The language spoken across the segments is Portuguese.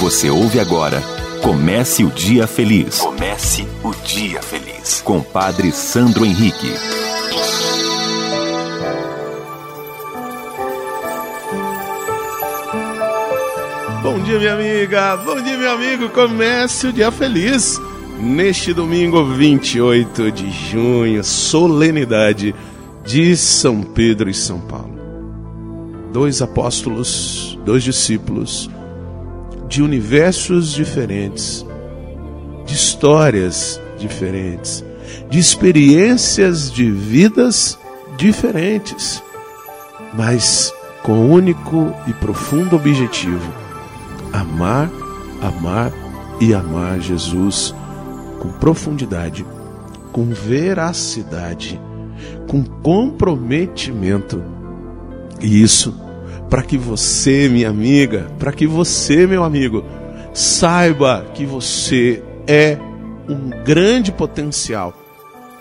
Você ouve agora Comece o Dia Feliz. Comece o Dia Feliz. Com Padre Sandro Henrique. Bom dia, minha amiga. Bom dia, meu amigo. Comece o Dia Feliz. Neste domingo 28 de junho, solenidade de São Pedro e São Paulo. Dois apóstolos, dois discípulos de universos diferentes, de histórias diferentes, de experiências de vidas diferentes, mas com o único e profundo objetivo: amar, amar e amar Jesus com profundidade, com veracidade, com comprometimento. E isso para que você, minha amiga, para que você, meu amigo, saiba que você é um grande potencial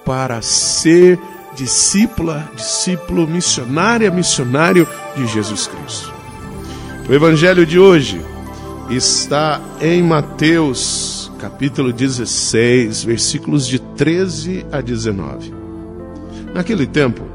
para ser discípula, discípulo, missionária, missionário de Jesus Cristo. O evangelho de hoje está em Mateus, capítulo 16, versículos de 13 a 19. Naquele tempo,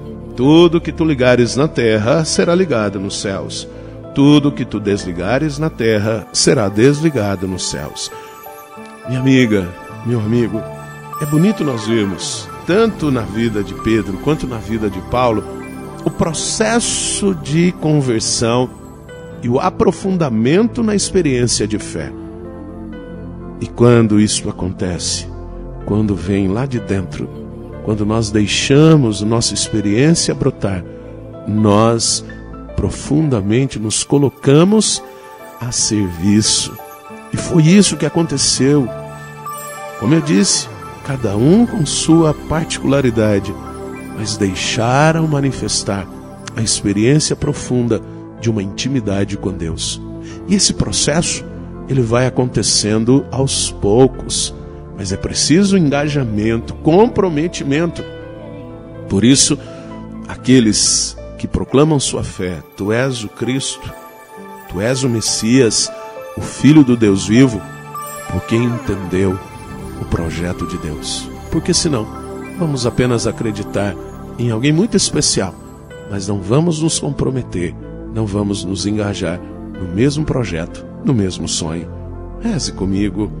Tudo que tu ligares na terra será ligado nos céus. Tudo que tu desligares na terra será desligado nos céus. Minha amiga, meu amigo, é bonito nós vermos, tanto na vida de Pedro quanto na vida de Paulo, o processo de conversão e o aprofundamento na experiência de fé. E quando isso acontece, quando vem lá de dentro quando nós deixamos nossa experiência brotar, nós profundamente nos colocamos a serviço. E foi isso que aconteceu. Como eu disse, cada um com sua particularidade, mas deixaram manifestar a experiência profunda de uma intimidade com Deus. E esse processo, ele vai acontecendo aos poucos mas é preciso engajamento, comprometimento. Por isso, aqueles que proclamam sua fé, tu és o Cristo, tu és o Messias, o Filho do Deus vivo, porque entendeu o projeto de Deus. Porque senão, vamos apenas acreditar em alguém muito especial, mas não vamos nos comprometer, não vamos nos engajar no mesmo projeto, no mesmo sonho. Reze comigo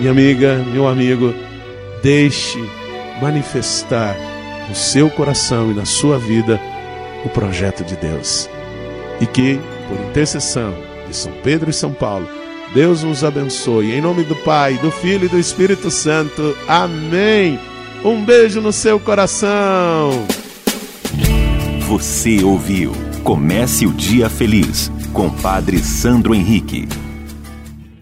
Minha amiga, meu amigo, deixe manifestar no seu coração e na sua vida o projeto de Deus. E que, por intercessão de São Pedro e São Paulo, Deus nos abençoe. Em nome do Pai, do Filho e do Espírito Santo. Amém. Um beijo no seu coração. Você ouviu Comece o Dia Feliz com Padre Sandro Henrique.